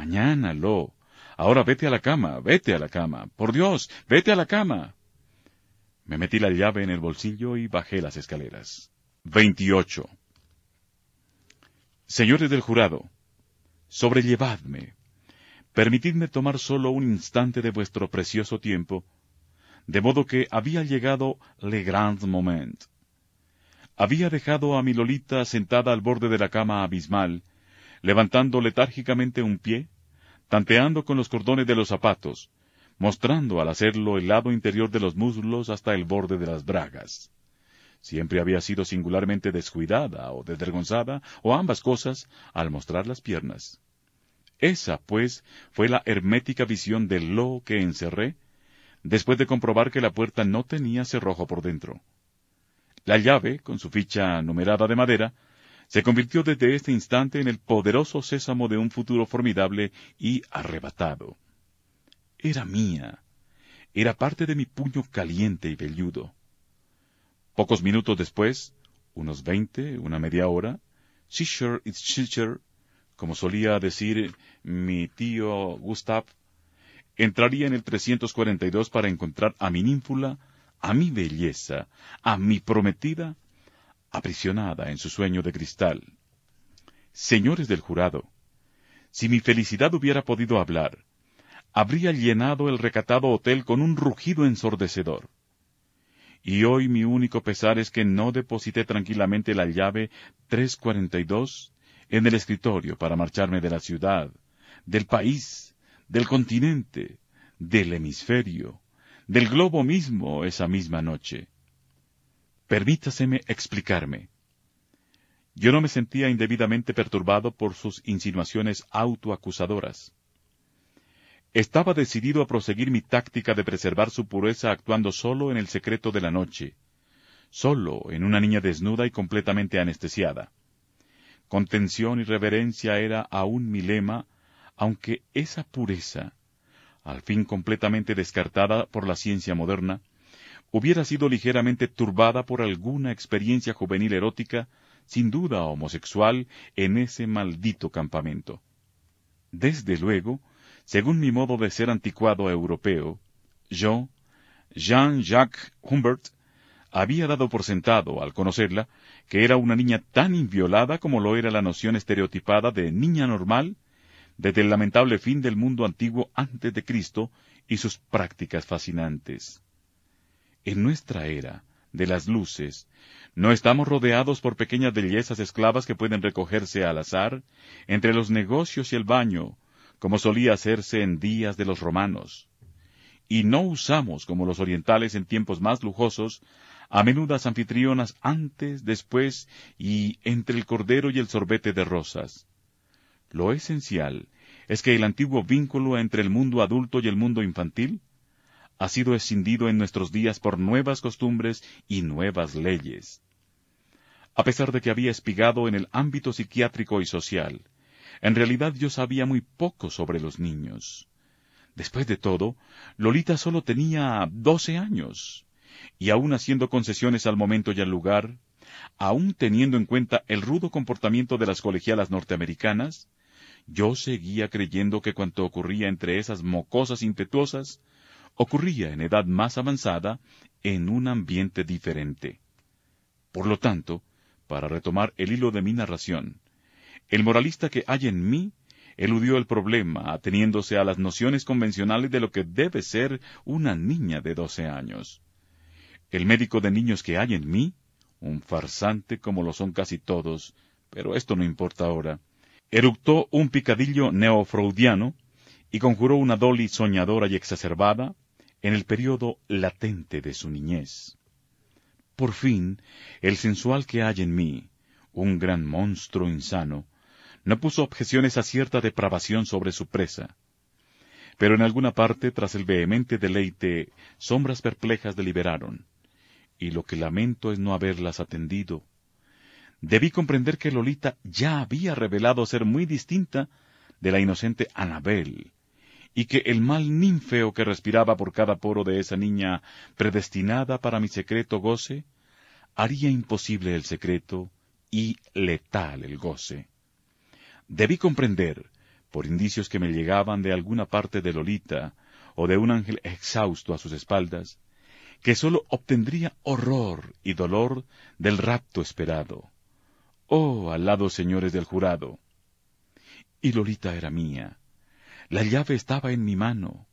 Mañana, Lo. Ahora vete a la cama, vete a la cama. Por Dios, vete a la cama. Me metí la llave en el bolsillo y bajé las escaleras. 28. Señores del jurado, sobrellevadme. Permitidme tomar solo un instante de vuestro precioso tiempo, de modo que había llegado le grand moment. Había dejado a mi Lolita sentada al borde de la cama abismal, levantando letárgicamente un pie, tanteando con los cordones de los zapatos, mostrando al hacerlo el lado interior de los muslos hasta el borde de las bragas. Siempre había sido singularmente descuidada o desvergonzada, o ambas cosas, al mostrar las piernas. Esa, pues, fue la hermética visión del lo que encerré, después de comprobar que la puerta no tenía cerrojo por dentro. La llave, con su ficha numerada de madera, se convirtió desde este instante en el poderoso sésamo de un futuro formidable y arrebatado. Era mía, era parte de mi puño caliente y velludo. Pocos minutos después, unos veinte, una media hora, Shisher y Shisher, como solía decir mi tío Gustav, entraría en el 342 para encontrar a mi ninfula, a mi belleza, a mi prometida, aprisionada en su sueño de cristal. Señores del jurado, si mi felicidad hubiera podido hablar, habría llenado el recatado hotel con un rugido ensordecedor. Y hoy mi único pesar es que no deposité tranquilamente la llave 342 en el escritorio para marcharme de la ciudad, del país, del continente, del hemisferio, del globo mismo esa misma noche. Permítaseme explicarme. Yo no me sentía indebidamente perturbado por sus insinuaciones autoacusadoras. Estaba decidido a proseguir mi táctica de preservar su pureza actuando solo en el secreto de la noche, solo en una niña desnuda y completamente anestesiada. Contención y reverencia era aún mi lema, aunque esa pureza, al fin completamente descartada por la ciencia moderna, hubiera sido ligeramente turbada por alguna experiencia juvenil erótica, sin duda homosexual, en ese maldito campamento. Desde luego, según mi modo de ser anticuado europeo, yo, Jean-Jacques Humbert, había dado por sentado, al conocerla, que era una niña tan inviolada como lo era la noción estereotipada de niña normal desde el lamentable fin del mundo antiguo antes de Cristo y sus prácticas fascinantes. En nuestra era de las luces, no estamos rodeados por pequeñas bellezas esclavas que pueden recogerse al azar entre los negocios y el baño, como solía hacerse en días de los romanos. Y no usamos, como los orientales en tiempos más lujosos, a menudas anfitrionas antes, después y entre el cordero y el sorbete de rosas. Lo esencial es que el antiguo vínculo entre el mundo adulto y el mundo infantil ha sido escindido en nuestros días por nuevas costumbres y nuevas leyes. A pesar de que había espigado en el ámbito psiquiátrico y social, en realidad yo sabía muy poco sobre los niños. Después de todo, Lolita solo tenía doce años, y aun haciendo concesiones al momento y al lugar, aun teniendo en cuenta el rudo comportamiento de las colegialas norteamericanas, yo seguía creyendo que cuanto ocurría entre esas mocosas impetuosas ocurría en edad más avanzada en un ambiente diferente. Por lo tanto, para retomar el hilo de mi narración, El moralista que hay en mí eludió el problema, ateniéndose a las nociones convencionales de lo que debe ser una niña de doce años. El médico de niños que hay en mí, un farsante como lo son casi todos, pero esto no importa ahora, eructó un picadillo neofreudiano y conjuró una Dolly soñadora y exacerbada en el periodo latente de su niñez. Por fin, el sensual que hay en mí, un gran monstruo insano, no puso objeciones a cierta depravación sobre su presa. Pero en alguna parte, tras el vehemente deleite, sombras perplejas deliberaron, y lo que lamento es no haberlas atendido. Debí comprender que Lolita ya había revelado ser muy distinta de la inocente Anabel, y que el mal ninfeo que respiraba por cada poro de esa niña predestinada para mi secreto goce, haría imposible el secreto y letal el goce. Debí comprender, por indicios que me llegaban de alguna parte de Lolita, o de un ángel exhausto a sus espaldas, que sólo obtendría horror y dolor del rapto esperado. Oh, alados señores del jurado. Y Lolita era mía. La llave estaba en mi mano.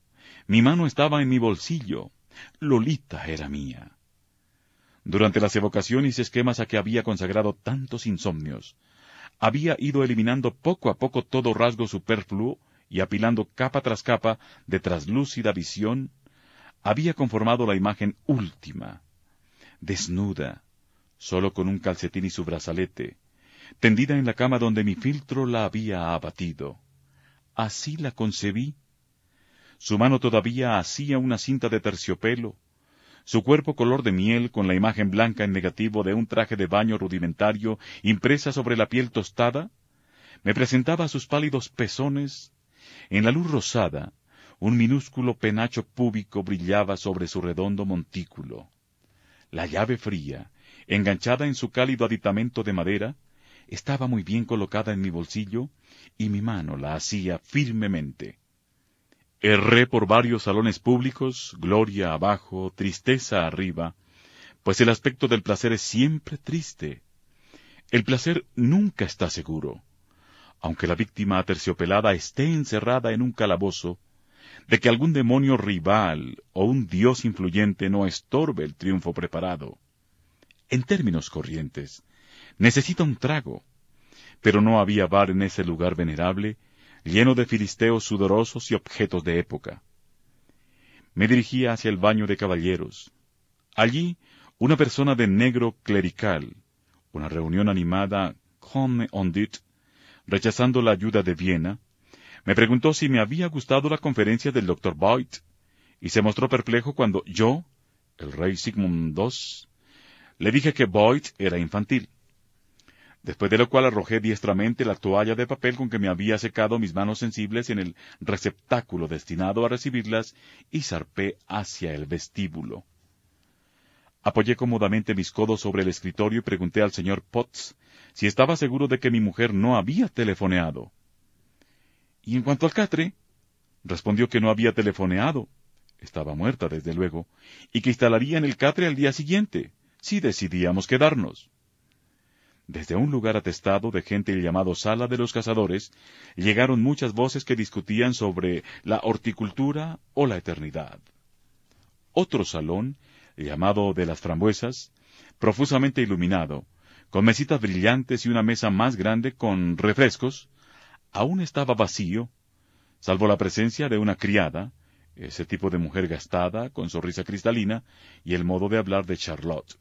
Mi mano estaba en mi bolsillo. Lolita era mía. Durante las evocaciones y esquemas a que había consagrado tantos insomnios, había ido eliminando poco a poco todo rasgo superfluo y apilando capa tras capa de traslúcida visión, había conformado la imagen última, desnuda, solo con un calcetín y su brazalete, tendida en la cama donde mi filtro la había abatido. Así la concebí. Su mano todavía hacía una cinta de terciopelo, su cuerpo color de miel con la imagen blanca en negativo de un traje de baño rudimentario impresa sobre la piel tostada, me presentaba sus pálidos pezones. En la luz rosada, un minúsculo penacho púbico brillaba sobre su redondo montículo. La llave fría, enganchada en su cálido aditamento de madera, estaba muy bien colocada en mi bolsillo y mi mano la hacía firmemente. Erré por varios salones públicos, gloria abajo, tristeza arriba, pues el aspecto del placer es siempre triste. El placer nunca está seguro. Aunque la víctima aterciopelada esté encerrada en un calabozo, de que algún demonio rival o un dios influyente no estorbe el triunfo preparado. En términos corrientes, necesita un trago, pero no había bar en ese lugar venerable lleno de filisteos sudorosos y objetos de época. Me dirigía hacia el baño de caballeros. Allí, una persona de negro clerical, una reunión animada comme on dit, rechazando la ayuda de Viena, me preguntó si me había gustado la conferencia del Dr. Boyd, y se mostró perplejo cuando yo, el rey Sigmund II, le dije que Boyd era infantil después de lo cual arrojé diestramente la toalla de papel con que me había secado mis manos sensibles en el receptáculo destinado a recibirlas y zarpé hacia el vestíbulo. Apoyé cómodamente mis codos sobre el escritorio y pregunté al señor Potts si estaba seguro de que mi mujer no había telefoneado. Y en cuanto al catre, respondió que no había telefoneado, estaba muerta desde luego, y que instalaría en el catre al día siguiente, si decidíamos quedarnos. Desde un lugar atestado de gente llamado Sala de los Cazadores, llegaron muchas voces que discutían sobre la horticultura o la eternidad. Otro salón, llamado de las frambuesas, profusamente iluminado, con mesitas brillantes y una mesa más grande con refrescos, aún estaba vacío, salvo la presencia de una criada, ese tipo de mujer gastada, con sonrisa cristalina, y el modo de hablar de Charlotte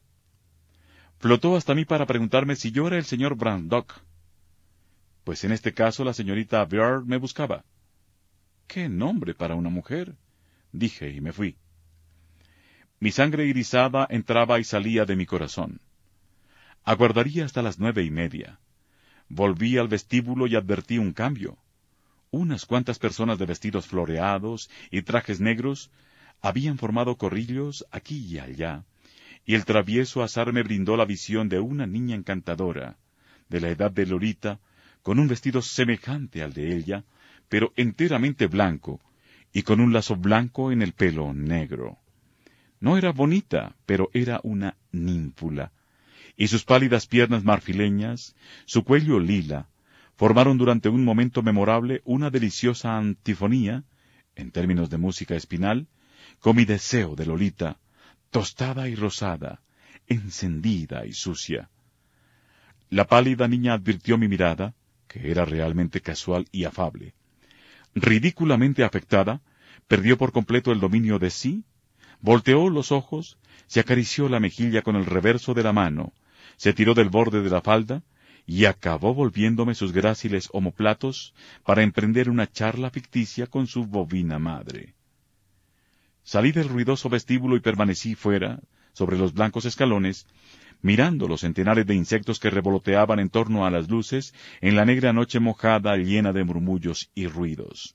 flotó hasta mí para preguntarme si yo era el señor Brandok. Pues en este caso la señorita Beard me buscaba. ¡Qué nombre para una mujer! dije y me fui. Mi sangre irisada entraba y salía de mi corazón. Aguardaría hasta las nueve y media. Volví al vestíbulo y advertí un cambio. Unas cuantas personas de vestidos floreados y trajes negros habían formado corrillos aquí y allá, y el travieso azar me brindó la visión de una niña encantadora, de la edad de Lorita, con un vestido semejante al de ella, pero enteramente blanco, y con un lazo blanco en el pelo negro. No era bonita, pero era una ninfula, y sus pálidas piernas marfileñas, su cuello lila, formaron durante un momento memorable una deliciosa antifonía, en términos de música espinal, con mi deseo de Lolita, tostada y rosada, encendida y sucia. La pálida niña advirtió mi mirada, que era realmente casual y afable. Ridículamente afectada, perdió por completo el dominio de sí, volteó los ojos, se acarició la mejilla con el reverso de la mano, se tiró del borde de la falda, y acabó volviéndome sus gráciles homoplatos para emprender una charla ficticia con su bovina madre. Salí del ruidoso vestíbulo y permanecí fuera, sobre los blancos escalones, mirando los centenares de insectos que revoloteaban en torno a las luces en la negra noche mojada llena de murmullos y ruidos.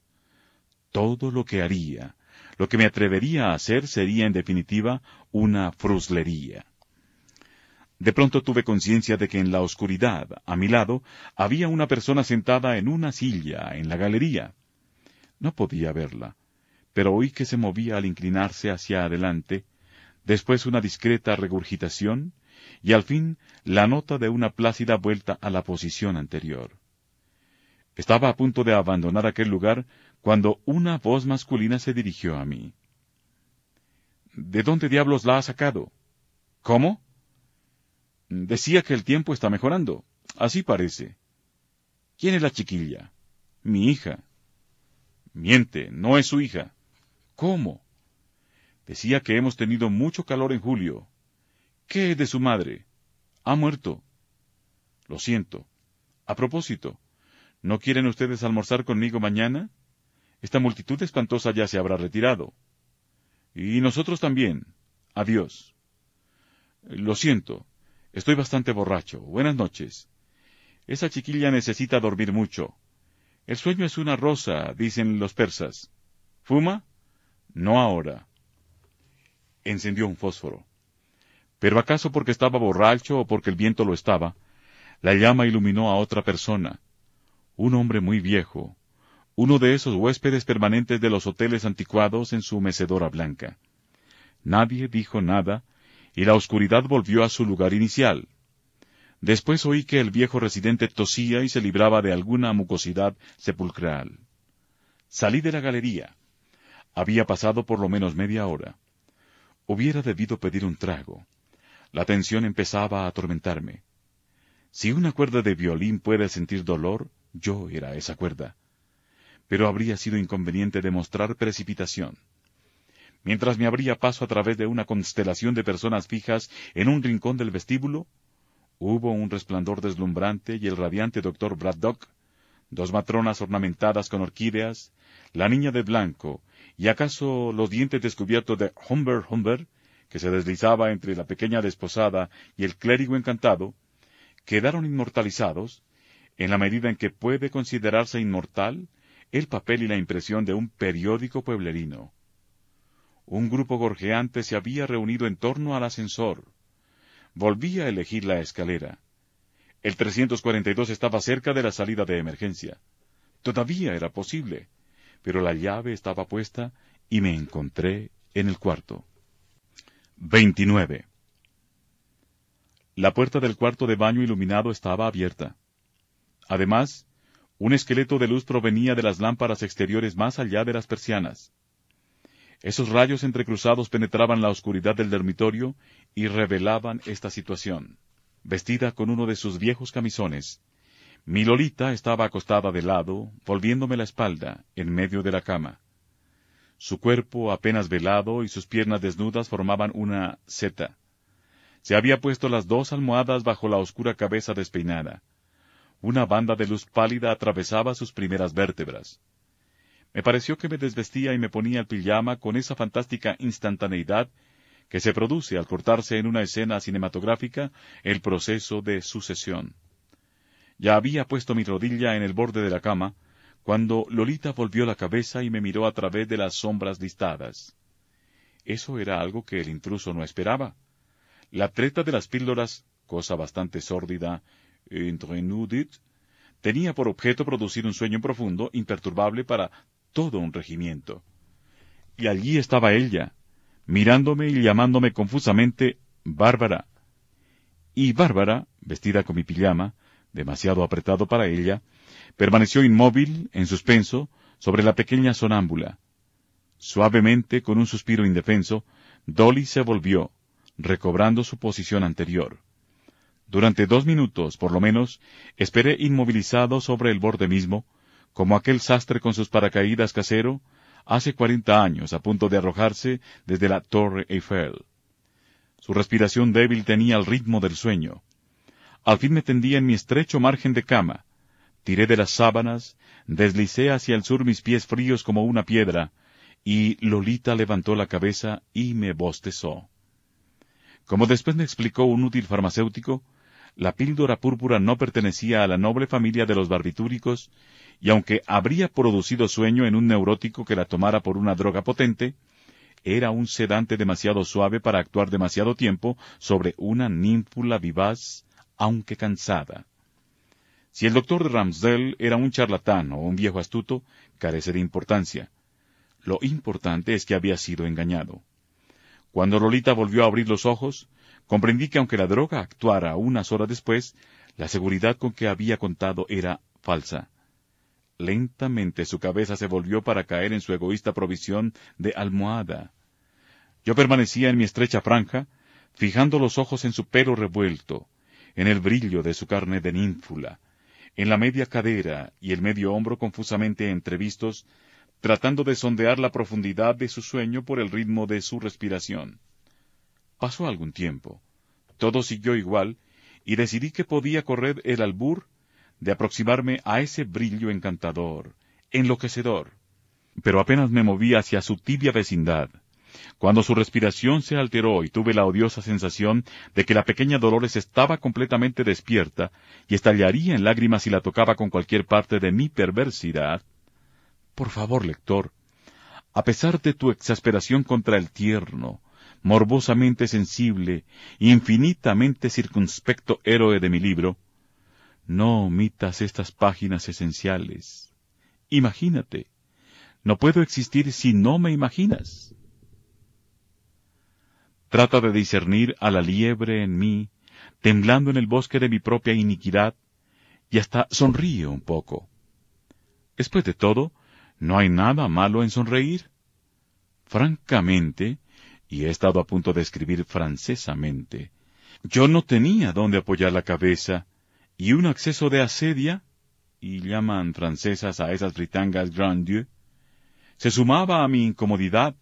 Todo lo que haría, lo que me atrevería a hacer sería en definitiva una fruslería. De pronto tuve conciencia de que en la oscuridad, a mi lado, había una persona sentada en una silla en la galería. No podía verla, pero oí que se movía al inclinarse hacia adelante, después una discreta regurgitación, y al fin la nota de una plácida vuelta a la posición anterior. Estaba a punto de abandonar aquel lugar cuando una voz masculina se dirigió a mí. ¿De dónde diablos la ha sacado? ¿Cómo? Decía que el tiempo está mejorando. Así parece. ¿Quién es la chiquilla? Mi hija. Miente, no es su hija. ¿Cómo? Decía que hemos tenido mucho calor en julio. ¿Qué es de su madre? Ha muerto. Lo siento. A propósito, ¿no quieren ustedes almorzar conmigo mañana? Esta multitud espantosa ya se habrá retirado. Y nosotros también. Adiós. Lo siento. Estoy bastante borracho. Buenas noches. Esa chiquilla necesita dormir mucho. El sueño es una rosa, dicen los persas. ¿Fuma? No ahora. Encendió un fósforo. Pero acaso porque estaba borracho o porque el viento lo estaba, la llama iluminó a otra persona, un hombre muy viejo, uno de esos huéspedes permanentes de los hoteles anticuados en su mecedora blanca. Nadie dijo nada, y la oscuridad volvió a su lugar inicial. Después oí que el viejo residente tosía y se libraba de alguna mucosidad sepulcral. Salí de la galería. Había pasado por lo menos media hora. Hubiera debido pedir un trago. La tensión empezaba a atormentarme. Si una cuerda de violín puede sentir dolor, yo era esa cuerda. Pero habría sido inconveniente demostrar precipitación mientras me abría paso a través de una constelación de personas fijas en un rincón del vestíbulo, hubo un resplandor deslumbrante y el radiante doctor Braddock, dos matronas ornamentadas con orquídeas, la niña de blanco, y acaso los dientes descubiertos de Humber Humber, que se deslizaba entre la pequeña desposada y el clérigo encantado, quedaron inmortalizados, en la medida en que puede considerarse inmortal el papel y la impresión de un periódico pueblerino. Un grupo gorjeante se había reunido en torno al ascensor. Volví a elegir la escalera. El 342 estaba cerca de la salida de emergencia. Todavía era posible, pero la llave estaba puesta y me encontré en el cuarto. 29. La puerta del cuarto de baño iluminado estaba abierta. Además, un esqueleto de luz provenía de las lámparas exteriores más allá de las persianas. Esos rayos entrecruzados penetraban la oscuridad del dormitorio y revelaban esta situación. Vestida con uno de sus viejos camisones, mi Lolita estaba acostada de lado, volviéndome la espalda, en medio de la cama. Su cuerpo apenas velado y sus piernas desnudas formaban una seta. Se había puesto las dos almohadas bajo la oscura cabeza despeinada. Una banda de luz pálida atravesaba sus primeras vértebras. Me pareció que me desvestía y me ponía el pijama con esa fantástica instantaneidad que se produce al cortarse en una escena cinematográfica el proceso de sucesión. Ya había puesto mi rodilla en el borde de la cama, cuando Lolita volvió la cabeza y me miró a través de las sombras listadas. Eso era algo que el intruso no esperaba. La treta de las píldoras, cosa bastante sórdida, entre tenía por objeto producir un sueño profundo, imperturbable para todo un regimiento. Y allí estaba ella, mirándome y llamándome confusamente Bárbara. Y Bárbara, vestida con mi pijama, demasiado apretado para ella, permaneció inmóvil, en suspenso, sobre la pequeña sonámbula. Suavemente, con un suspiro indefenso, Dolly se volvió, recobrando su posición anterior. Durante dos minutos, por lo menos, esperé inmovilizado sobre el borde mismo, como aquel sastre con sus paracaídas casero, hace cuarenta años a punto de arrojarse desde la Torre Eiffel. Su respiración débil tenía el ritmo del sueño. Al fin me tendí en mi estrecho margen de cama, tiré de las sábanas, deslicé hacia el sur mis pies fríos como una piedra, y Lolita levantó la cabeza y me bostezó. Como después me explicó un útil farmacéutico, la píldora púrpura no pertenecía a la noble familia de los barbitúricos, y aunque habría producido sueño en un neurótico que la tomara por una droga potente, era un sedante demasiado suave para actuar demasiado tiempo sobre una ninfula vivaz, aunque cansada. Si el doctor de Ramsdell era un charlatán o un viejo astuto, carece de importancia. Lo importante es que había sido engañado. Cuando Lolita volvió a abrir los ojos, comprendí que aunque la droga actuara unas horas después, la seguridad con que había contado era falsa. Lentamente su cabeza se volvió para caer en su egoísta provisión de almohada. Yo permanecía en mi estrecha franja, fijando los ojos en su pelo revuelto, en el brillo de su carne de ninfula, en la media cadera y el medio hombro confusamente entrevistos, tratando de sondear la profundidad de su sueño por el ritmo de su respiración. Pasó algún tiempo. Todo siguió igual, y decidí que podía correr el albur de aproximarme a ese brillo encantador, enloquecedor. Pero apenas me moví hacia su tibia vecindad, cuando su respiración se alteró y tuve la odiosa sensación de que la pequeña Dolores estaba completamente despierta y estallaría en lágrimas si la tocaba con cualquier parte de mi perversidad. Por favor, lector, a pesar de tu exasperación contra el tierno, morbosamente sensible, infinitamente circunspecto héroe de mi libro, no omitas estas páginas esenciales. Imagínate. No puedo existir si no me imaginas. Trata de discernir a la liebre en mí, temblando en el bosque de mi propia iniquidad, y hasta sonríe un poco. Después de todo, ¿no hay nada malo en sonreír? Francamente, y he estado a punto de escribir francesamente, yo no tenía dónde apoyar la cabeza, y un acceso de asedia, y llaman francesas a esas britangas Grand Dieu, se sumaba a mi incomodidad.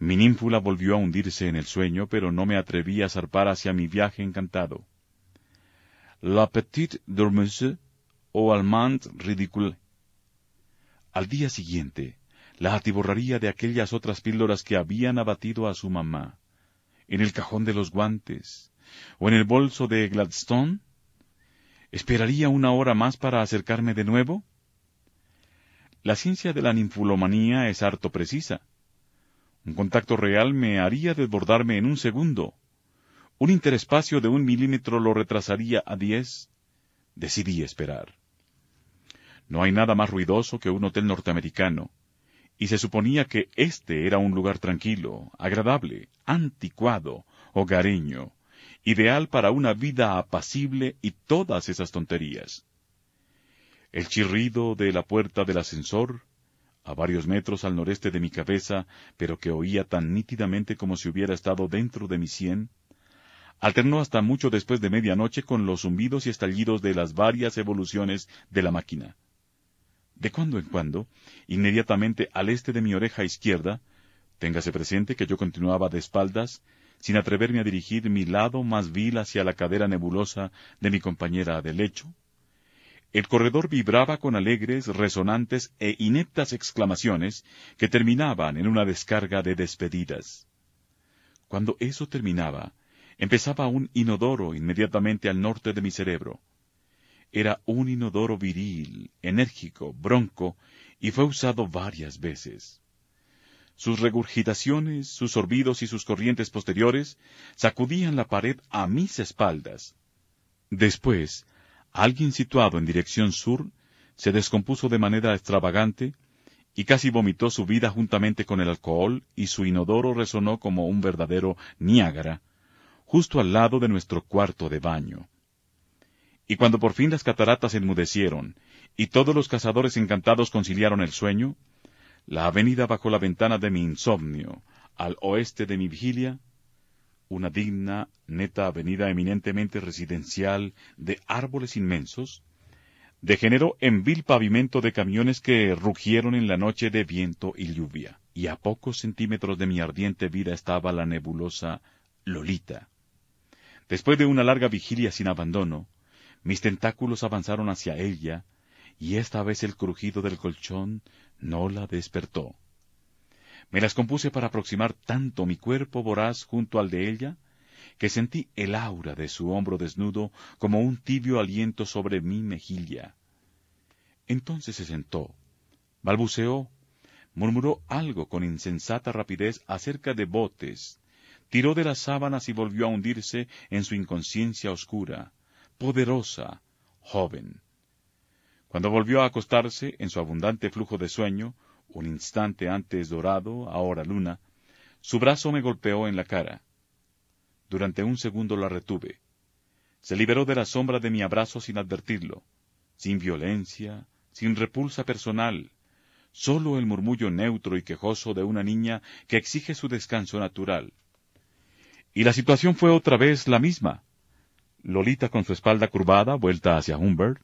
Mi ninfula volvió a hundirse en el sueño, pero no me atreví a zarpar hacia mi viaje encantado. La petite dormeuse o allemande ridicule. Al día siguiente, la atiborraría de aquellas otras píldoras que habían abatido a su mamá, en el cajón de los guantes, o en el bolso de Gladstone? ¿Esperaría una hora más para acercarme de nuevo? La ciencia de la ninfulomanía es harto precisa. Un contacto real me haría desbordarme en un segundo. Un interespacio de un milímetro lo retrasaría a diez. Decidí esperar. No hay nada más ruidoso que un hotel norteamericano, y se suponía que este era un lugar tranquilo, agradable, anticuado, hogareño, ideal para una vida apacible y todas esas tonterías. El chirrido de la puerta del ascensor, a varios metros al noreste de mi cabeza, pero que oía tan nítidamente como si hubiera estado dentro de mi sien, alternó hasta mucho después de medianoche con los zumbidos y estallidos de las varias evoluciones de la máquina. De cuando en cuando, inmediatamente al este de mi oreja izquierda, téngase presente que yo continuaba de espaldas, sin atreverme a dirigir mi lado más vil hacia la cadera nebulosa de mi compañera de lecho. El corredor vibraba con alegres, resonantes e ineptas exclamaciones que terminaban en una descarga de despedidas. Cuando eso terminaba, empezaba un inodoro inmediatamente al norte de mi cerebro. Era un inodoro viril, enérgico, bronco, y fue usado varias veces. Sus regurgitaciones, sus sorbidos y sus corrientes posteriores sacudían la pared a mis espaldas. Después, alguien situado en dirección sur se descompuso de manera extravagante y casi vomitó su vida juntamente con el alcohol y su inodoro resonó como un verdadero Niágara, justo al lado de nuestro cuarto de baño. Y cuando por fin las cataratas enmudecieron, y todos los cazadores encantados conciliaron el sueño, la avenida bajo la ventana de mi insomnio, al oeste de mi vigilia, una digna, neta avenida eminentemente residencial de árboles inmensos, degeneró en vil pavimento de camiones que rugieron en la noche de viento y lluvia, y a pocos centímetros de mi ardiente vida estaba la nebulosa Lolita. Después de una larga vigilia sin abandono, mis tentáculos avanzaron hacia ella, y esta vez el crujido del colchón no la despertó. Me las compuse para aproximar tanto mi cuerpo voraz junto al de ella, que sentí el aura de su hombro desnudo como un tibio aliento sobre mi mejilla. Entonces se sentó, balbuceó, murmuró algo con insensata rapidez acerca de botes, tiró de las sábanas y volvió a hundirse en su inconsciencia oscura, poderosa, joven. Cuando volvió a acostarse en su abundante flujo de sueño, un instante antes dorado, ahora luna, su brazo me golpeó en la cara. Durante un segundo la retuve. Se liberó de la sombra de mi abrazo sin advertirlo, sin violencia, sin repulsa personal, sólo el murmullo neutro y quejoso de una niña que exige su descanso natural. Y la situación fue otra vez la misma. Lolita con su espalda curvada, vuelta hacia Humbert,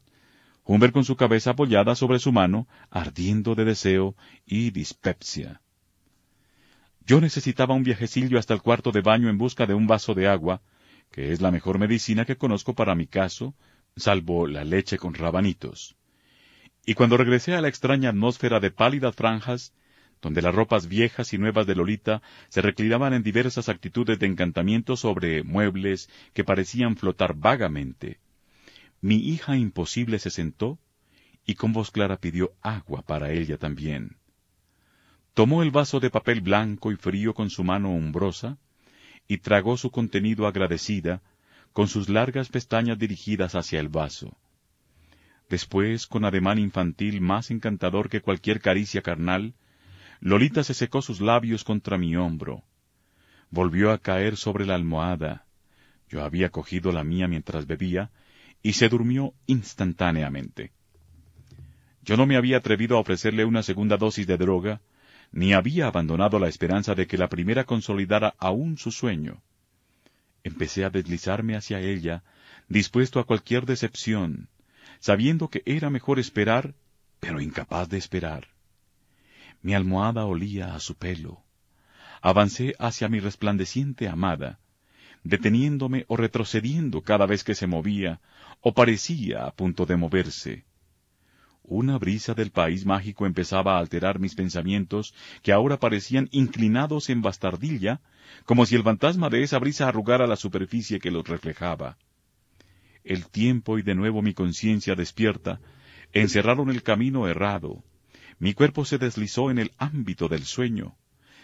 Humbert con su cabeza apoyada sobre su mano, ardiendo de deseo y dispepsia. Yo necesitaba un viajecillo hasta el cuarto de baño en busca de un vaso de agua, que es la mejor medicina que conozco para mi caso, salvo la leche con rabanitos. Y cuando regresé a la extraña atmósfera de pálidas franjas, donde las ropas viejas y nuevas de Lolita se reclinaban en diversas actitudes de encantamiento sobre muebles que parecían flotar vagamente, mi hija imposible se sentó y con voz clara pidió agua para ella también. Tomó el vaso de papel blanco y frío con su mano umbrosa y tragó su contenido agradecida, con sus largas pestañas dirigidas hacia el vaso. Después, con ademán infantil más encantador que cualquier caricia carnal, Lolita se secó sus labios contra mi hombro. Volvió a caer sobre la almohada. Yo había cogido la mía mientras bebía, y se durmió instantáneamente. Yo no me había atrevido a ofrecerle una segunda dosis de droga, ni había abandonado la esperanza de que la primera consolidara aún su sueño. Empecé a deslizarme hacia ella, dispuesto a cualquier decepción, sabiendo que era mejor esperar, pero incapaz de esperar. Mi almohada olía a su pelo. Avancé hacia mi resplandeciente amada, deteniéndome o retrocediendo cada vez que se movía, o parecía a punto de moverse. Una brisa del país mágico empezaba a alterar mis pensamientos, que ahora parecían inclinados en bastardilla, como si el fantasma de esa brisa arrugara la superficie que los reflejaba. El tiempo y de nuevo mi conciencia despierta encerraron el camino errado. Mi cuerpo se deslizó en el ámbito del sueño,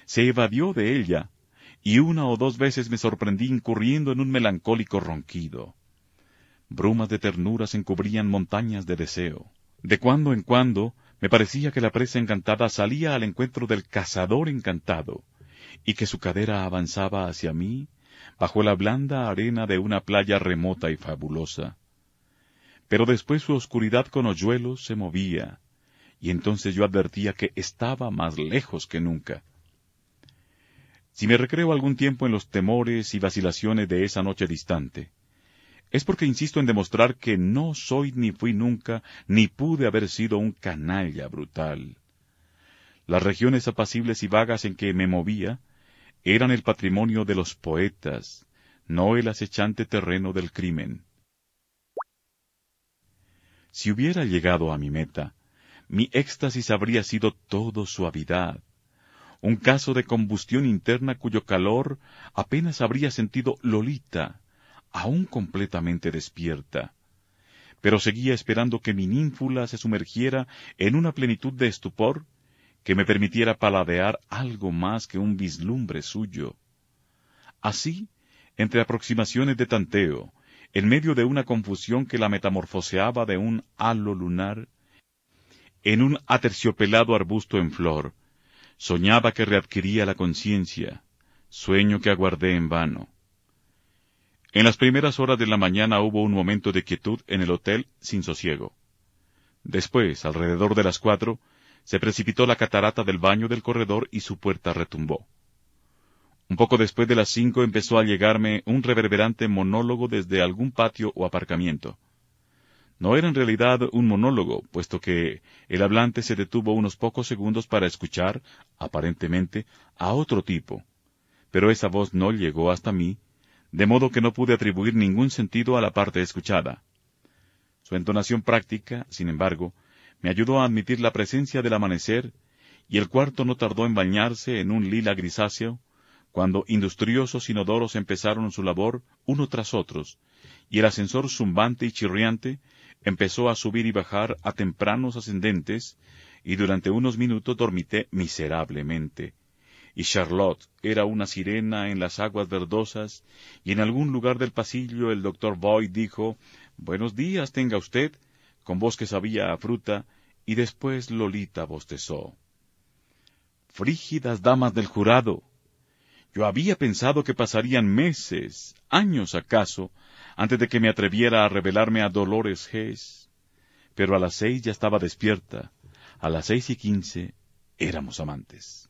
se evadió de ella, y una o dos veces me sorprendí incurriendo en un melancólico ronquido. Brumas de ternuras encubrían montañas de deseo. De cuando en cuando me parecía que la presa encantada salía al encuentro del cazador encantado, y que su cadera avanzaba hacia mí bajo la blanda arena de una playa remota y fabulosa. Pero después su oscuridad con hoyuelos se movía, y entonces yo advertía que estaba más lejos que nunca. Si me recreo algún tiempo en los temores y vacilaciones de esa noche distante, es porque insisto en demostrar que no soy ni fui nunca, ni pude haber sido un canalla brutal. Las regiones apacibles y vagas en que me movía eran el patrimonio de los poetas, no el acechante terreno del crimen. Si hubiera llegado a mi meta, mi éxtasis habría sido todo suavidad, un caso de combustión interna cuyo calor apenas habría sentido Lolita, aún completamente despierta. Pero seguía esperando que mi ninfula se sumergiera en una plenitud de estupor que me permitiera paladear algo más que un vislumbre suyo. Así, entre aproximaciones de tanteo, en medio de una confusión que la metamorfoseaba de un halo lunar, en un aterciopelado arbusto en flor, soñaba que readquiría la conciencia, sueño que aguardé en vano. En las primeras horas de la mañana hubo un momento de quietud en el hotel sin sosiego. Después, alrededor de las cuatro, se precipitó la catarata del baño del corredor y su puerta retumbó. Un poco después de las cinco empezó a llegarme un reverberante monólogo desde algún patio o aparcamiento. No era en realidad un monólogo, puesto que el hablante se detuvo unos pocos segundos para escuchar, aparentemente, a otro tipo. Pero esa voz no llegó hasta mí, de modo que no pude atribuir ningún sentido a la parte escuchada. Su entonación práctica, sin embargo, me ayudó a admitir la presencia del amanecer, y el cuarto no tardó en bañarse en un lila grisáceo, cuando industriosos inodoros empezaron su labor uno tras otros, y el ascensor zumbante y chirriante empezó a subir y bajar a tempranos ascendentes, y durante unos minutos dormité miserablemente. Y Charlotte era una sirena en las aguas verdosas, y en algún lugar del pasillo el doctor Boyd dijo Buenos días tenga usted, con voz que sabía a fruta, y después Lolita bostezó. Frígidas damas del jurado. Yo había pensado que pasarían meses, años acaso, antes de que me atreviera a revelarme a Dolores Hess. Pero a las seis ya estaba despierta. A las seis y quince éramos amantes.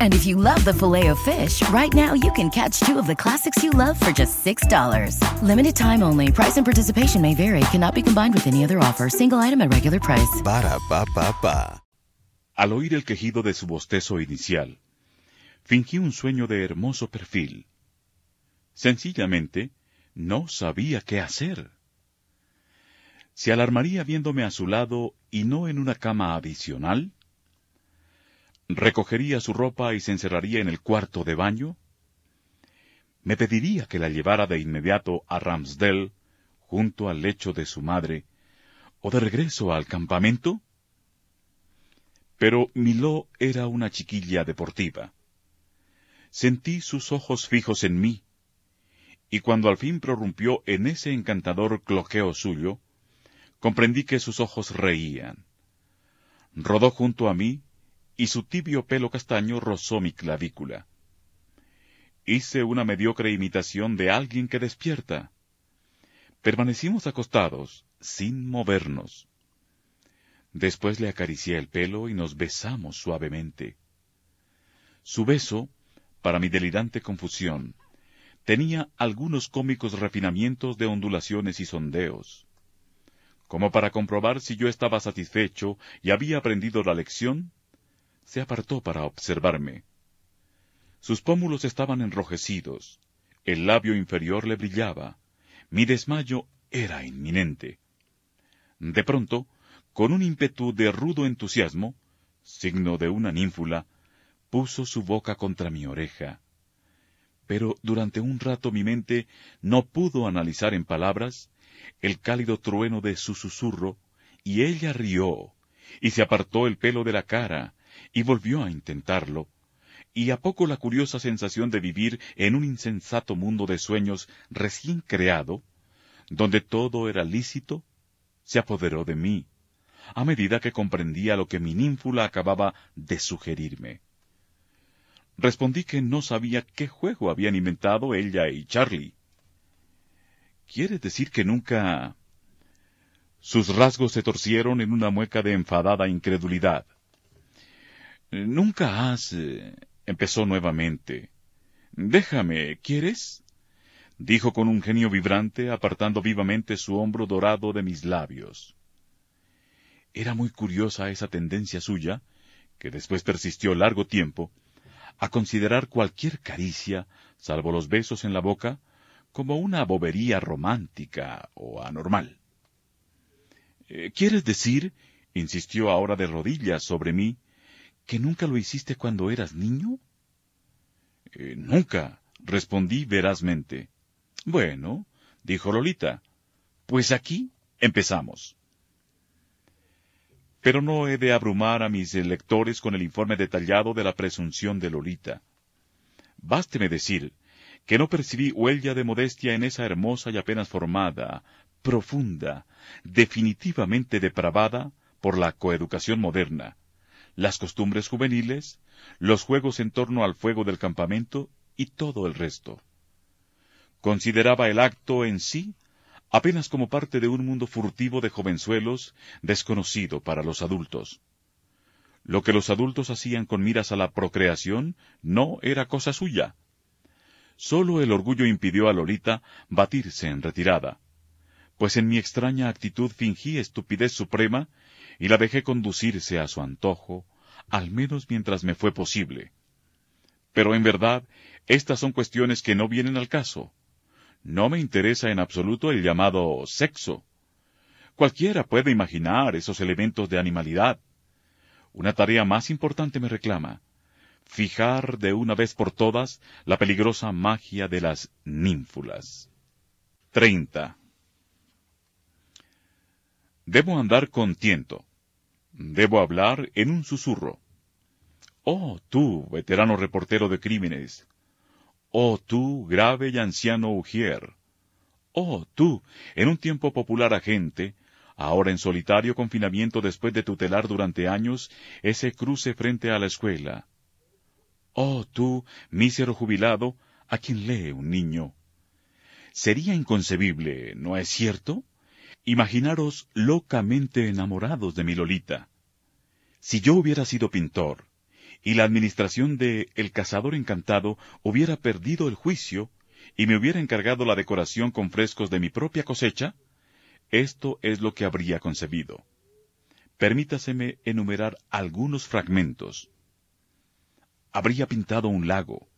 And if you love the filet of fish, right now you can catch two of the classics you love for just $6. Limited time only. Price and participation may vary. Cannot be combined with any other offer. Single item at regular price. Ba da ba ba ba. Al oír el quejido de su bostezo inicial, fingí un sueño de hermoso perfil. Sencillamente, no sabía qué hacer. ¿Se alarmaría viéndome a su lado y no en una cama adicional? ¿Recogería su ropa y se encerraría en el cuarto de baño? ¿Me pediría que la llevara de inmediato a Ramsdale, junto al lecho de su madre, o de regreso al campamento? Pero Miló era una chiquilla deportiva. Sentí sus ojos fijos en mí, y cuando al fin prorrumpió en ese encantador cloqueo suyo, comprendí que sus ojos reían. Rodó junto a mí, y su tibio pelo castaño rozó mi clavícula. Hice una mediocre imitación de alguien que despierta. Permanecimos acostados, sin movernos. Después le acaricié el pelo y nos besamos suavemente. Su beso, para mi delirante confusión, tenía algunos cómicos refinamientos de ondulaciones y sondeos. Como para comprobar si yo estaba satisfecho y había aprendido la lección, se apartó para observarme. Sus pómulos estaban enrojecidos, el labio inferior le brillaba, mi desmayo era inminente. De pronto, con un ímpetu de rudo entusiasmo, signo de una ninfula, puso su boca contra mi oreja. Pero durante un rato mi mente no pudo analizar en palabras el cálido trueno de su susurro, y ella rió, y se apartó el pelo de la cara, y volvió a intentarlo, y a poco la curiosa sensación de vivir en un insensato mundo de sueños recién creado, donde todo era lícito, se apoderó de mí, a medida que comprendía lo que mi ninfula acababa de sugerirme. Respondí que no sabía qué juego habían inventado ella y Charlie. ¿Quiere decir que nunca... Sus rasgos se torcieron en una mueca de enfadada incredulidad. Nunca has... eh, empezó nuevamente. Déjame, ¿quieres? dijo con un genio vibrante, apartando vivamente su hombro dorado de mis labios. Era muy curiosa esa tendencia suya, que después persistió largo tiempo, a considerar cualquier caricia, salvo los besos en la boca, como una bobería romántica o anormal. Eh, ¿Quieres decir, insistió ahora de rodillas sobre mí, que nunca lo hiciste cuando eras niño? Eh, nunca, respondí verazmente. Bueno, dijo Lolita, pues aquí empezamos. Pero no he de abrumar a mis lectores con el informe detallado de la presunción de Lolita. Básteme decir que no percibí huella de modestia en esa hermosa y apenas formada, profunda, definitivamente depravada por la coeducación moderna, las costumbres juveniles, los juegos en torno al fuego del campamento y todo el resto. Consideraba el acto en sí apenas como parte de un mundo furtivo de jovenzuelos desconocido para los adultos. Lo que los adultos hacían con miras a la procreación no era cosa suya. Sólo el orgullo impidió a Lolita batirse en retirada, pues en mi extraña actitud fingí estupidez suprema y la dejé conducirse a su antojo, al menos mientras me fue posible. Pero en verdad, estas son cuestiones que no vienen al caso. No me interesa en absoluto el llamado sexo. Cualquiera puede imaginar esos elementos de animalidad. Una tarea más importante me reclama. Fijar de una vez por todas la peligrosa magia de las ninfulas. 30. Debo andar con tiento. Debo hablar en un susurro. Oh, tú, veterano reportero de crímenes, Oh tú, grave y anciano Ujier. Oh tú, en un tiempo popular agente, ahora en solitario confinamiento después de tutelar durante años ese cruce frente a la escuela. Oh tú, mísero jubilado, a quien lee un niño. Sería inconcebible, ¿no es cierto? Imaginaros locamente enamorados de mi Lolita. Si yo hubiera sido pintor, y la administración de El Cazador Encantado hubiera perdido el juicio y me hubiera encargado la decoración con frescos de mi propia cosecha, esto es lo que habría concebido. Permítaseme enumerar algunos fragmentos. Habría pintado un lago.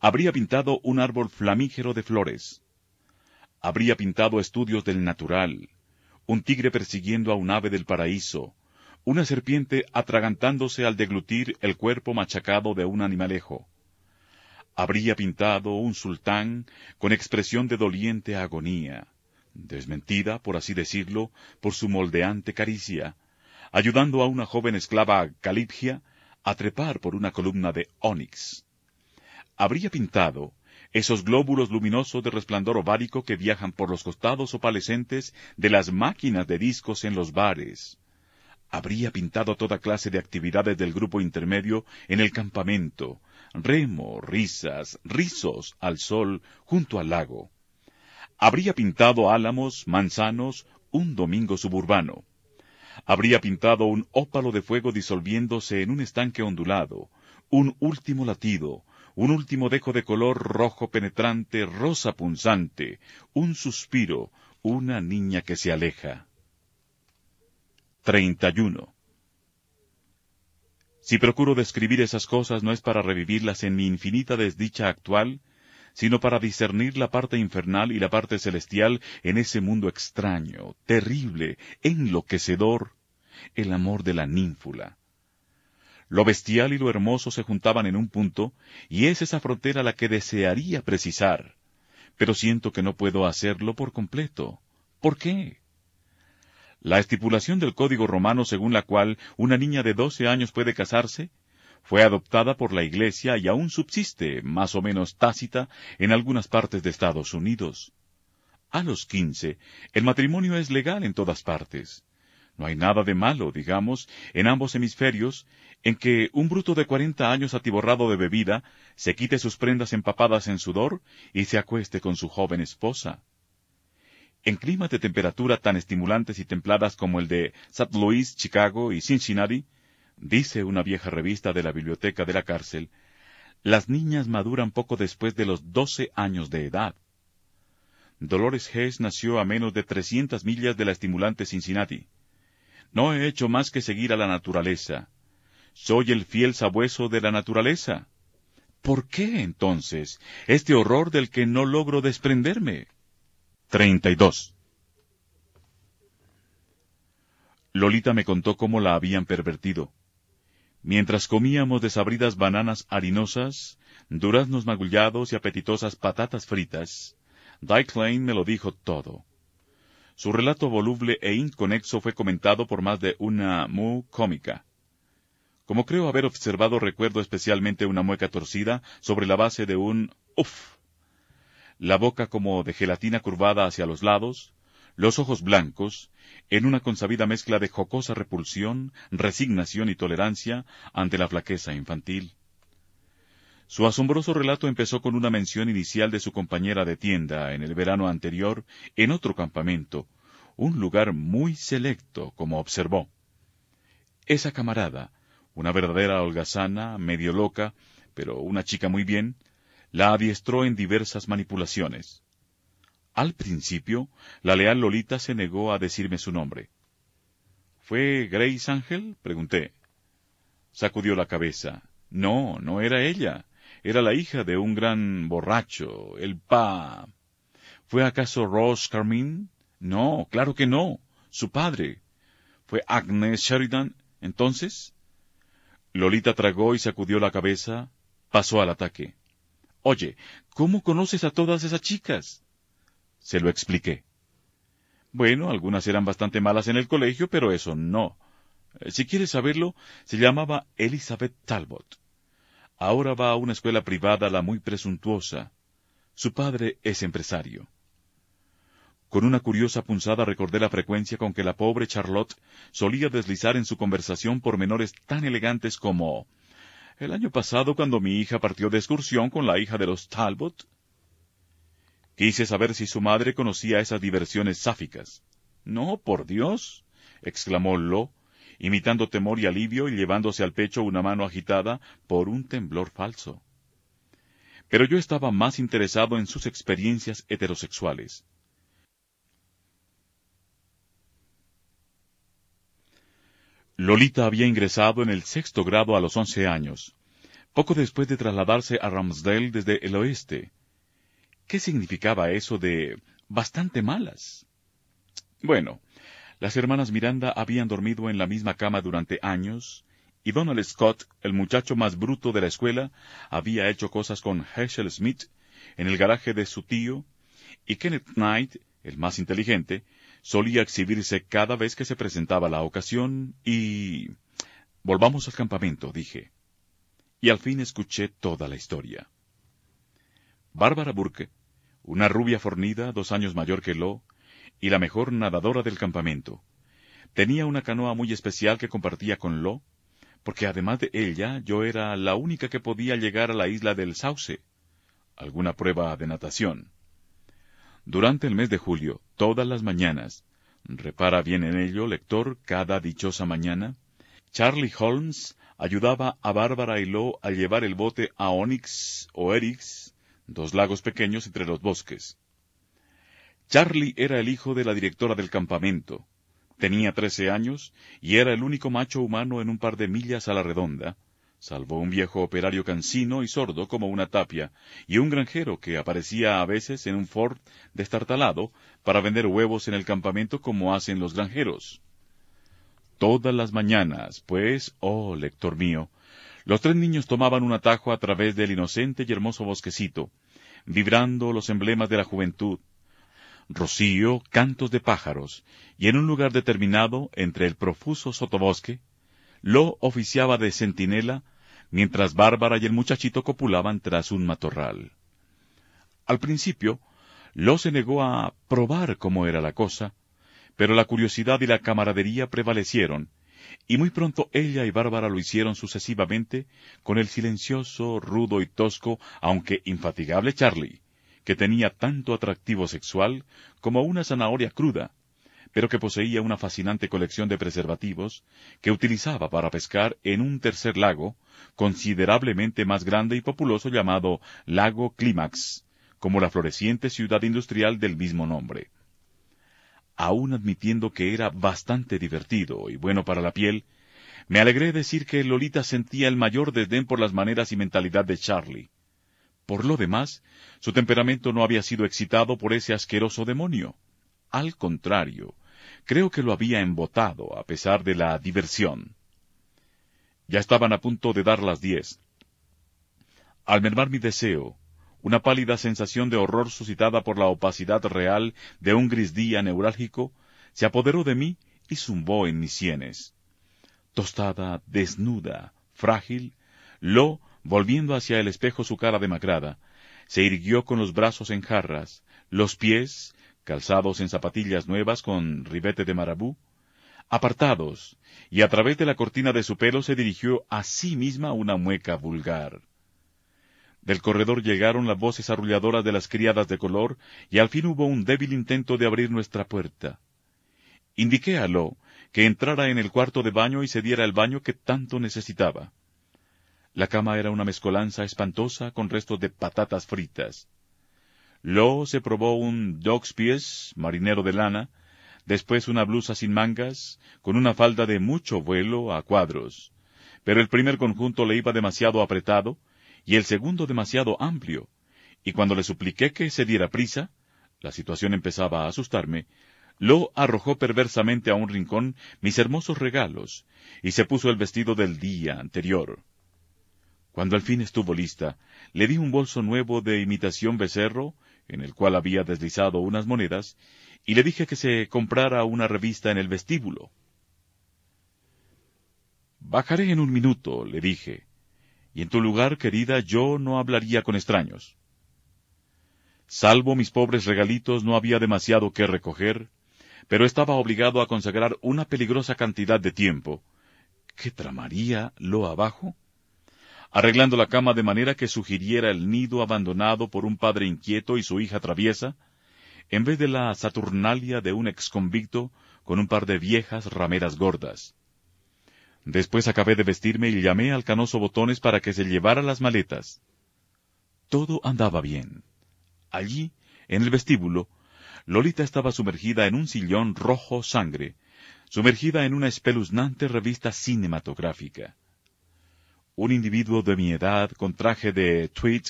Habría pintado un árbol flamígero de flores. Habría pintado estudios del natural, un tigre persiguiendo a un ave del paraíso, una serpiente atragantándose al deglutir el cuerpo machacado de un animalejo. Habría pintado un sultán con expresión de doliente agonía, desmentida, por así decirlo, por su moldeante caricia, ayudando a una joven esclava calipgia a trepar por una columna de ónix. Habría pintado esos glóbulos luminosos de resplandor ovárico que viajan por los costados opalescentes de las máquinas de discos en los bares, habría pintado toda clase de actividades del grupo intermedio en el campamento, remo, risas, rizos al sol junto al lago. Habría pintado álamos, manzanos, un domingo suburbano. Habría pintado un ópalo de fuego disolviéndose en un estanque ondulado, un último latido, un último dejo de color rojo penetrante, rosa punzante, un suspiro, una niña que se aleja. 31. Si procuro describir esas cosas no es para revivirlas en mi infinita desdicha actual, sino para discernir la parte infernal y la parte celestial en ese mundo extraño, terrible, enloquecedor, el amor de la ninfula. Lo bestial y lo hermoso se juntaban en un punto, y es esa frontera la que desearía precisar, pero siento que no puedo hacerlo por completo. ¿Por qué? La estipulación del Código Romano según la cual una niña de doce años puede casarse fue adoptada por la Iglesia y aún subsiste, más o menos tácita, en algunas partes de Estados Unidos. A los quince, el matrimonio es legal en todas partes. No hay nada de malo, digamos, en ambos hemisferios, en que un bruto de cuarenta años atiborrado de bebida se quite sus prendas empapadas en sudor y se acueste con su joven esposa. En climas de temperatura tan estimulantes y templadas como el de St. Louis, Chicago y Cincinnati, dice una vieja revista de la biblioteca de la cárcel, las niñas maduran poco después de los doce años de edad. Dolores Hess nació a menos de trescientas millas de la estimulante Cincinnati. No he hecho más que seguir a la naturaleza. Soy el fiel sabueso de la naturaleza. ¿Por qué, entonces, este horror del que no logro desprenderme? 32. Lolita me contó cómo la habían pervertido. Mientras comíamos desabridas bananas harinosas, duraznos magullados y apetitosas patatas fritas, Dyke Lane me lo dijo todo. Su relato voluble e inconexo fue comentado por más de una mu cómica. Como creo haber observado, recuerdo especialmente una mueca torcida sobre la base de un uff. La boca como de gelatina curvada hacia los lados, los ojos blancos, en una consabida mezcla de jocosa repulsión, resignación y tolerancia ante la flaqueza infantil. Su asombroso relato empezó con una mención inicial de su compañera de tienda en el verano anterior en otro campamento, un lugar muy selecto, como observó. Esa camarada, una verdadera holgazana, medio loca, pero una chica muy bien, la adiestró en diversas manipulaciones. Al principio, la leal Lolita se negó a decirme su nombre. ¿Fue Grace Ángel? pregunté. Sacudió la cabeza. No, no era ella. Era la hija de un gran borracho, el pa. ¿Fue acaso Rose Carmine? No, claro que no. Su padre. ¿Fue Agnes Sheridan? Entonces, Lolita tragó y sacudió la cabeza, pasó al ataque. Oye, ¿cómo conoces a todas esas chicas? Se lo expliqué. Bueno, algunas eran bastante malas en el colegio, pero eso no. Eh, si quieres saberlo, se llamaba Elizabeth Talbot. Ahora va a una escuela privada la muy presuntuosa. Su padre es empresario. Con una curiosa punzada recordé la frecuencia con que la pobre Charlotte solía deslizar en su conversación pormenores tan elegantes como el año pasado cuando mi hija partió de excursión con la hija de los Talbot. Quise saber si su madre conocía esas diversiones sáficas. No, por Dios, exclamó Lo, imitando temor y alivio y llevándose al pecho una mano agitada por un temblor falso. Pero yo estaba más interesado en sus experiencias heterosexuales. Lolita había ingresado en el sexto grado a los once años, poco después de trasladarse a Ramsdale desde el oeste. ¿Qué significaba eso de bastante malas? Bueno, las hermanas Miranda habían dormido en la misma cama durante años, y Donald Scott, el muchacho más bruto de la escuela, había hecho cosas con Herschel Smith en el garaje de su tío, y Kenneth Knight, el más inteligente, solía exhibirse cada vez que se presentaba la ocasión y... Volvamos al campamento, dije. Y al fin escuché toda la historia. Bárbara Burke, una rubia fornida, dos años mayor que Lo, y la mejor nadadora del campamento, tenía una canoa muy especial que compartía con Lo, porque además de ella yo era la única que podía llegar a la isla del Sauce, alguna prueba de natación. Durante el mes de julio, todas las mañanas, repara bien en ello, lector, cada dichosa mañana, Charlie Holmes ayudaba a Bárbara y Lo a llevar el bote a Onyx o Erix, dos lagos pequeños entre los bosques. Charlie era el hijo de la directora del campamento. Tenía trece años y era el único macho humano en un par de millas a la redonda, salvo un viejo operario cansino y sordo como una tapia, y un granjero que aparecía a veces en un Ford destartalado para vender huevos en el campamento como hacen los granjeros. Todas las mañanas, pues, oh lector mío, los tres niños tomaban un atajo a través del inocente y hermoso bosquecito, vibrando los emblemas de la juventud, rocío, cantos de pájaros, y en un lugar determinado, entre el profuso sotobosque, lo oficiaba de centinela, mientras Bárbara y el muchachito copulaban tras un matorral. Al principio, Lo se negó a probar cómo era la cosa, pero la curiosidad y la camaradería prevalecieron, y muy pronto ella y Bárbara lo hicieron sucesivamente con el silencioso, rudo y tosco, aunque infatigable Charlie, que tenía tanto atractivo sexual como una zanahoria cruda, pero que poseía una fascinante colección de preservativos que utilizaba para pescar en un tercer lago, considerablemente más grande y populoso llamado Lago Clímax, como la floreciente ciudad industrial del mismo nombre. Aun admitiendo que era bastante divertido y bueno para la piel, Me alegré decir que Lolita sentía el mayor desdén por las maneras y mentalidad de Charlie. Por lo demás, su temperamento no había sido excitado por ese asqueroso demonio. Al contrario, creo que lo había embotado a pesar de la diversión. Ya estaban a punto de dar las diez. Al mermar mi deseo, una pálida sensación de horror suscitada por la opacidad real de un gris día neurálgico se apoderó de mí y zumbó en mis sienes. Tostada, desnuda, frágil, Lo, volviendo hacia el espejo su cara demacrada, se irguió con los brazos en jarras, los pies, calzados en zapatillas nuevas con ribete de marabú, apartados, y a través de la cortina de su pelo se dirigió a sí misma una mueca vulgar. Del corredor llegaron las voces arrulladoras de las criadas de color, y al fin hubo un débil intento de abrir nuestra puerta. Indiqué a Lo que entrara en el cuarto de baño y se diera el baño que tanto necesitaba. La cama era una mezcolanza espantosa con restos de patatas fritas. Lo se probó un dog's pies, marinero de lana, después una blusa sin mangas, con una falda de mucho vuelo a cuadros. Pero el primer conjunto le iba demasiado apretado, y el segundo demasiado amplio, y cuando le supliqué que se diera prisa, la situación empezaba a asustarme, lo arrojó perversamente a un rincón mis hermosos regalos, y se puso el vestido del día anterior. Cuando al fin estuvo lista, le di un bolso nuevo de imitación becerro, en el cual había deslizado unas monedas, y le dije que se comprara una revista en el vestíbulo. Bajaré en un minuto, le dije, y en tu lugar, querida, yo no hablaría con extraños. Salvo mis pobres regalitos, no había demasiado que recoger, pero estaba obligado a consagrar una peligrosa cantidad de tiempo. ¿Qué tramaría lo abajo? Arreglando la cama de manera que sugiriera el nido abandonado por un padre inquieto y su hija traviesa, en vez de la saturnalia de un exconvicto con un par de viejas rameras gordas. Después acabé de vestirme y llamé al canoso Botones para que se llevara las maletas. Todo andaba bien. Allí, en el vestíbulo, Lolita estaba sumergida en un sillón rojo sangre, sumergida en una espeluznante revista cinematográfica. Un individuo de mi edad con traje de tweed,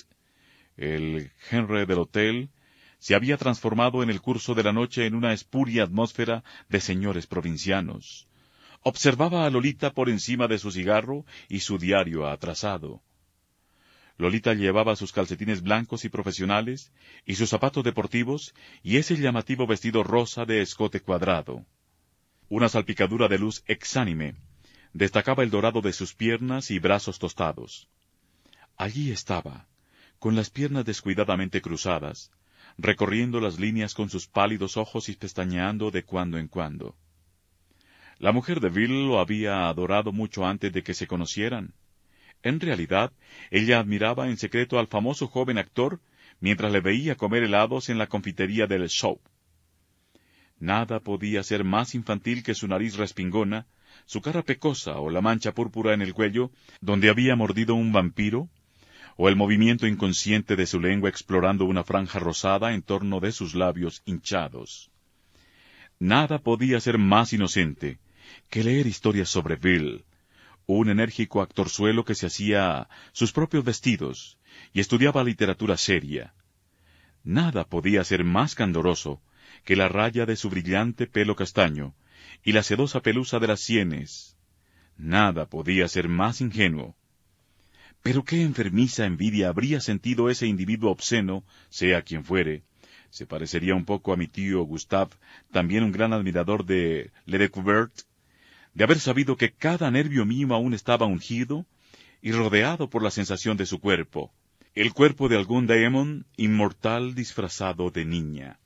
el Henry del hotel, se había transformado en el curso de la noche en una espuria atmósfera de señores provincianos observaba a Lolita por encima de su cigarro y su diario atrasado. Lolita llevaba sus calcetines blancos y profesionales, y sus zapatos deportivos, y ese llamativo vestido rosa de escote cuadrado. Una salpicadura de luz exánime destacaba el dorado de sus piernas y brazos tostados. Allí estaba, con las piernas descuidadamente cruzadas, recorriendo las líneas con sus pálidos ojos y pestañeando de cuando en cuando. La mujer de Bill lo había adorado mucho antes de que se conocieran. En realidad, ella admiraba en secreto al famoso joven actor mientras le veía comer helados en la confitería del show. Nada podía ser más infantil que su nariz respingona, su cara pecosa o la mancha púrpura en el cuello, donde había mordido un vampiro, o el movimiento inconsciente de su lengua explorando una franja rosada en torno de sus labios hinchados. Nada podía ser más inocente, que leer historias sobre Bill, un enérgico actorzuelo que se hacía sus propios vestidos y estudiaba literatura seria. Nada podía ser más candoroso que la raya de su brillante pelo castaño y la sedosa pelusa de las sienes. Nada podía ser más ingenuo. Pero qué enfermiza envidia habría sentido ese individuo obsceno, sea quien fuere. Se parecería un poco a mi tío Gustave, también un gran admirador de Le Découverte, de haber sabido que cada nervio mío aún estaba ungido y rodeado por la sensación de su cuerpo, el cuerpo de algún daemon inmortal disfrazado de niña.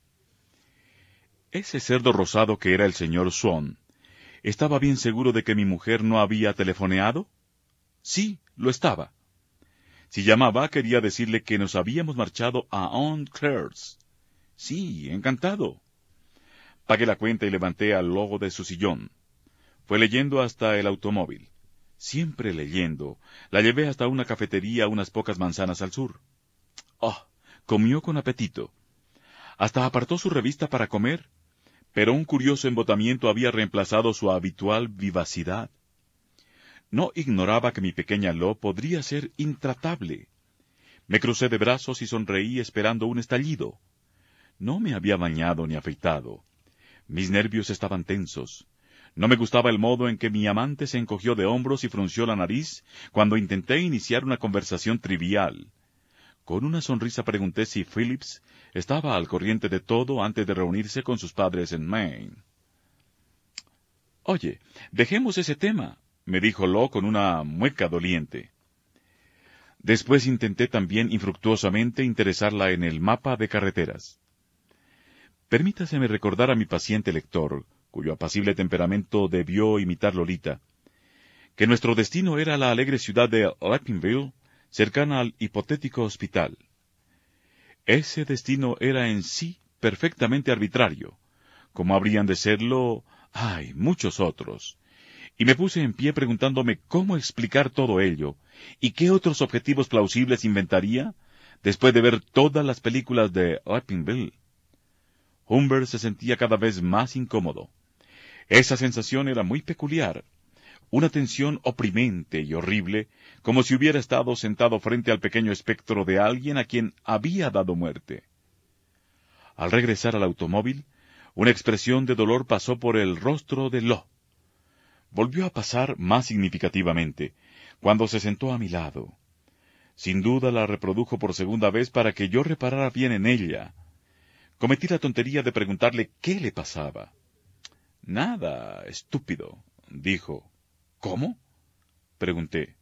Ese cerdo rosado que era el señor Swan, ¿estaba bien seguro de que mi mujer no había telefoneado? Sí, lo estaba. Si llamaba, quería decirle que nos habíamos marchado a Claire's. Sí, encantado. Pagué la cuenta y levanté al logo de su sillón. Fue leyendo hasta el automóvil. Siempre leyendo. La llevé hasta una cafetería unas pocas manzanas al sur. Oh, comió con apetito. Hasta apartó su revista para comer, pero un curioso embotamiento había reemplazado su habitual vivacidad. No ignoraba que mi pequeña Lo podría ser intratable. Me crucé de brazos y sonreí esperando un estallido. No me había bañado ni afeitado. Mis nervios estaban tensos. No me gustaba el modo en que mi amante se encogió de hombros y frunció la nariz cuando intenté iniciar una conversación trivial. Con una sonrisa pregunté si Phillips estaba al corriente de todo antes de reunirse con sus padres en Maine. Oye, dejemos ese tema, me dijo Lo con una mueca doliente. Después intenté también infructuosamente interesarla en el mapa de carreteras. Permítaseme recordar a mi paciente lector, cuyo apacible temperamento debió imitar Lolita, que nuestro destino era la alegre ciudad de cercana al hipotético hospital. Ese destino era en sí perfectamente arbitrario, como habrían de serlo, ay, muchos otros. Y me puse en pie preguntándome cómo explicar todo ello, y qué otros objetivos plausibles inventaría después de ver todas las películas de Lappinville. Humbert se sentía cada vez más incómodo. Esa sensación era muy peculiar, una tensión oprimente y horrible, como si hubiera estado sentado frente al pequeño espectro de alguien a quien había dado muerte. Al regresar al automóvil, una expresión de dolor pasó por el rostro de Lo. Volvió a pasar más significativamente, cuando se sentó a mi lado. Sin duda la reprodujo por segunda vez para que yo reparara bien en ella. Cometí la tontería de preguntarle qué le pasaba. Nada, estúpido, dijo. ¿Cómo? pregunté.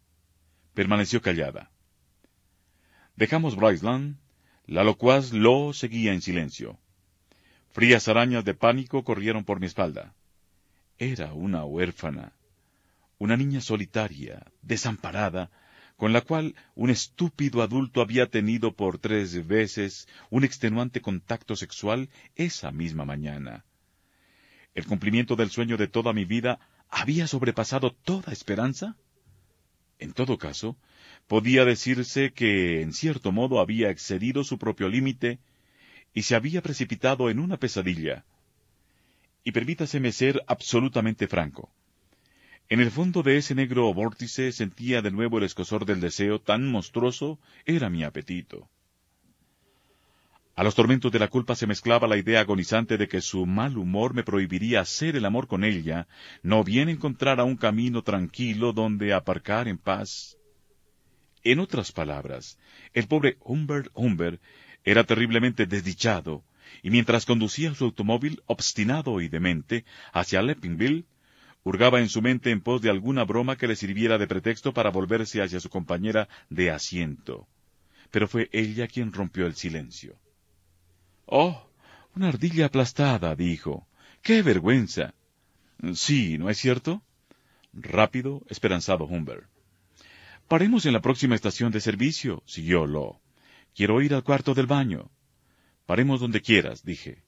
Permaneció callada. Dejamos Bryceland. La locuaz lo seguía en silencio. Frías arañas de pánico corrieron por mi espalda. Era una huérfana, una niña solitaria, desamparada, con la cual un estúpido adulto había tenido por tres veces un extenuante contacto sexual esa misma mañana. ¿El cumplimiento del sueño de toda mi vida había sobrepasado toda esperanza? En todo caso, podía decirse que, en cierto modo, había excedido su propio límite y se había precipitado en una pesadilla. Y permítaseme ser absolutamente franco. En el fondo de ese negro vórtice sentía de nuevo el escosor del deseo tan monstruoso era mi apetito. A los tormentos de la culpa se mezclaba la idea agonizante de que su mal humor me prohibiría hacer el amor con ella, no bien encontrar a un camino tranquilo donde aparcar en paz. En otras palabras, el pobre Humbert Humbert era terriblemente desdichado, y mientras conducía su automóvil obstinado y demente hacia Leppingville, hurgaba en su mente en pos de alguna broma que le sirviera de pretexto para volverse hacia su compañera de asiento. Pero fue ella quien rompió el silencio. Oh, una ardilla aplastada, dijo. ¡Qué vergüenza! Sí, ¿no es cierto? Rápido, esperanzado Humbert. Paremos en la próxima estación de servicio, siguió Lo. Quiero ir al cuarto del baño. Paremos donde quieras, dije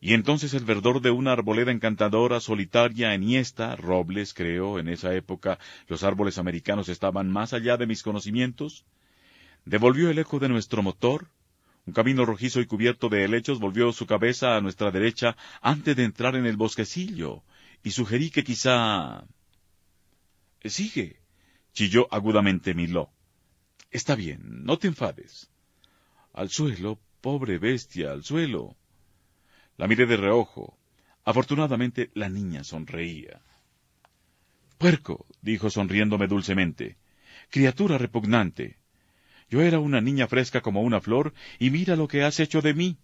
y entonces el verdor de una arboleda encantadora, solitaria, enhiesta, robles, creo, en esa época los árboles americanos estaban más allá de mis conocimientos, devolvió el eco de nuestro motor, un camino rojizo y cubierto de helechos volvió su cabeza a nuestra derecha antes de entrar en el bosquecillo, y sugerí que quizá... Sigue, chilló agudamente Miló. Está bien, no te enfades. Al suelo, pobre bestia, al suelo. La miré de reojo. Afortunadamente la niña sonreía. Puerco, dijo sonriéndome dulcemente. Criatura repugnante. Yo era una niña fresca como una flor, y mira lo que has hecho de mí.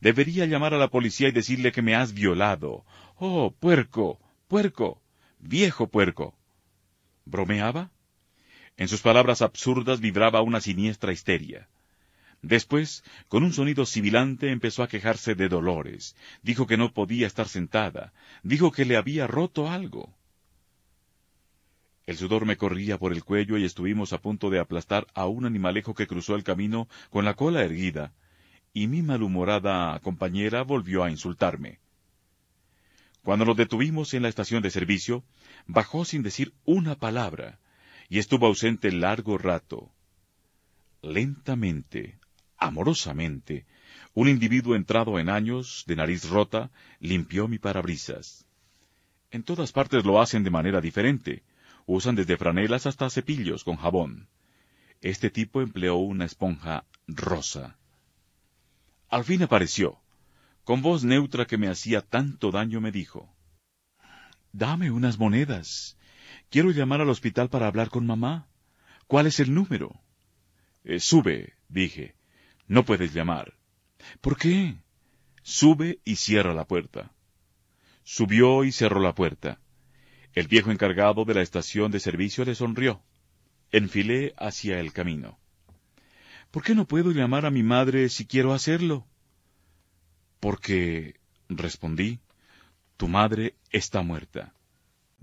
Debería llamar a la policía y decirle que me has violado. Oh, puerco, puerco, viejo puerco. ¿Bromeaba? En sus palabras absurdas vibraba una siniestra histeria. Después, con un sonido sibilante, empezó a quejarse de dolores. Dijo que no podía estar sentada. Dijo que le había roto algo. El sudor me corría por el cuello y estuvimos a punto de aplastar a un animalejo que cruzó el camino con la cola erguida, y mi malhumorada compañera volvió a insultarme. Cuando nos detuvimos en la estación de servicio, bajó sin decir una palabra, y estuvo ausente largo rato. Lentamente, amorosamente, un individuo entrado en años, de nariz rota, limpió mi parabrisas. En todas partes lo hacen de manera diferente. Usan desde franelas hasta cepillos con jabón. Este tipo empleó una esponja rosa. Al fin apareció. Con voz neutra que me hacía tanto daño me dijo, Dame unas monedas. Quiero llamar al hospital para hablar con mamá. ¿Cuál es el número? Eh, sube, dije. No puedes llamar. ¿Por qué? Sube y cierra la puerta. Subió y cerró la puerta. El viejo encargado de la estación de servicio le sonrió. Enfilé hacia el camino. ¿Por qué no puedo llamar a mi madre si quiero hacerlo? Porque, respondí, tu madre está muerta.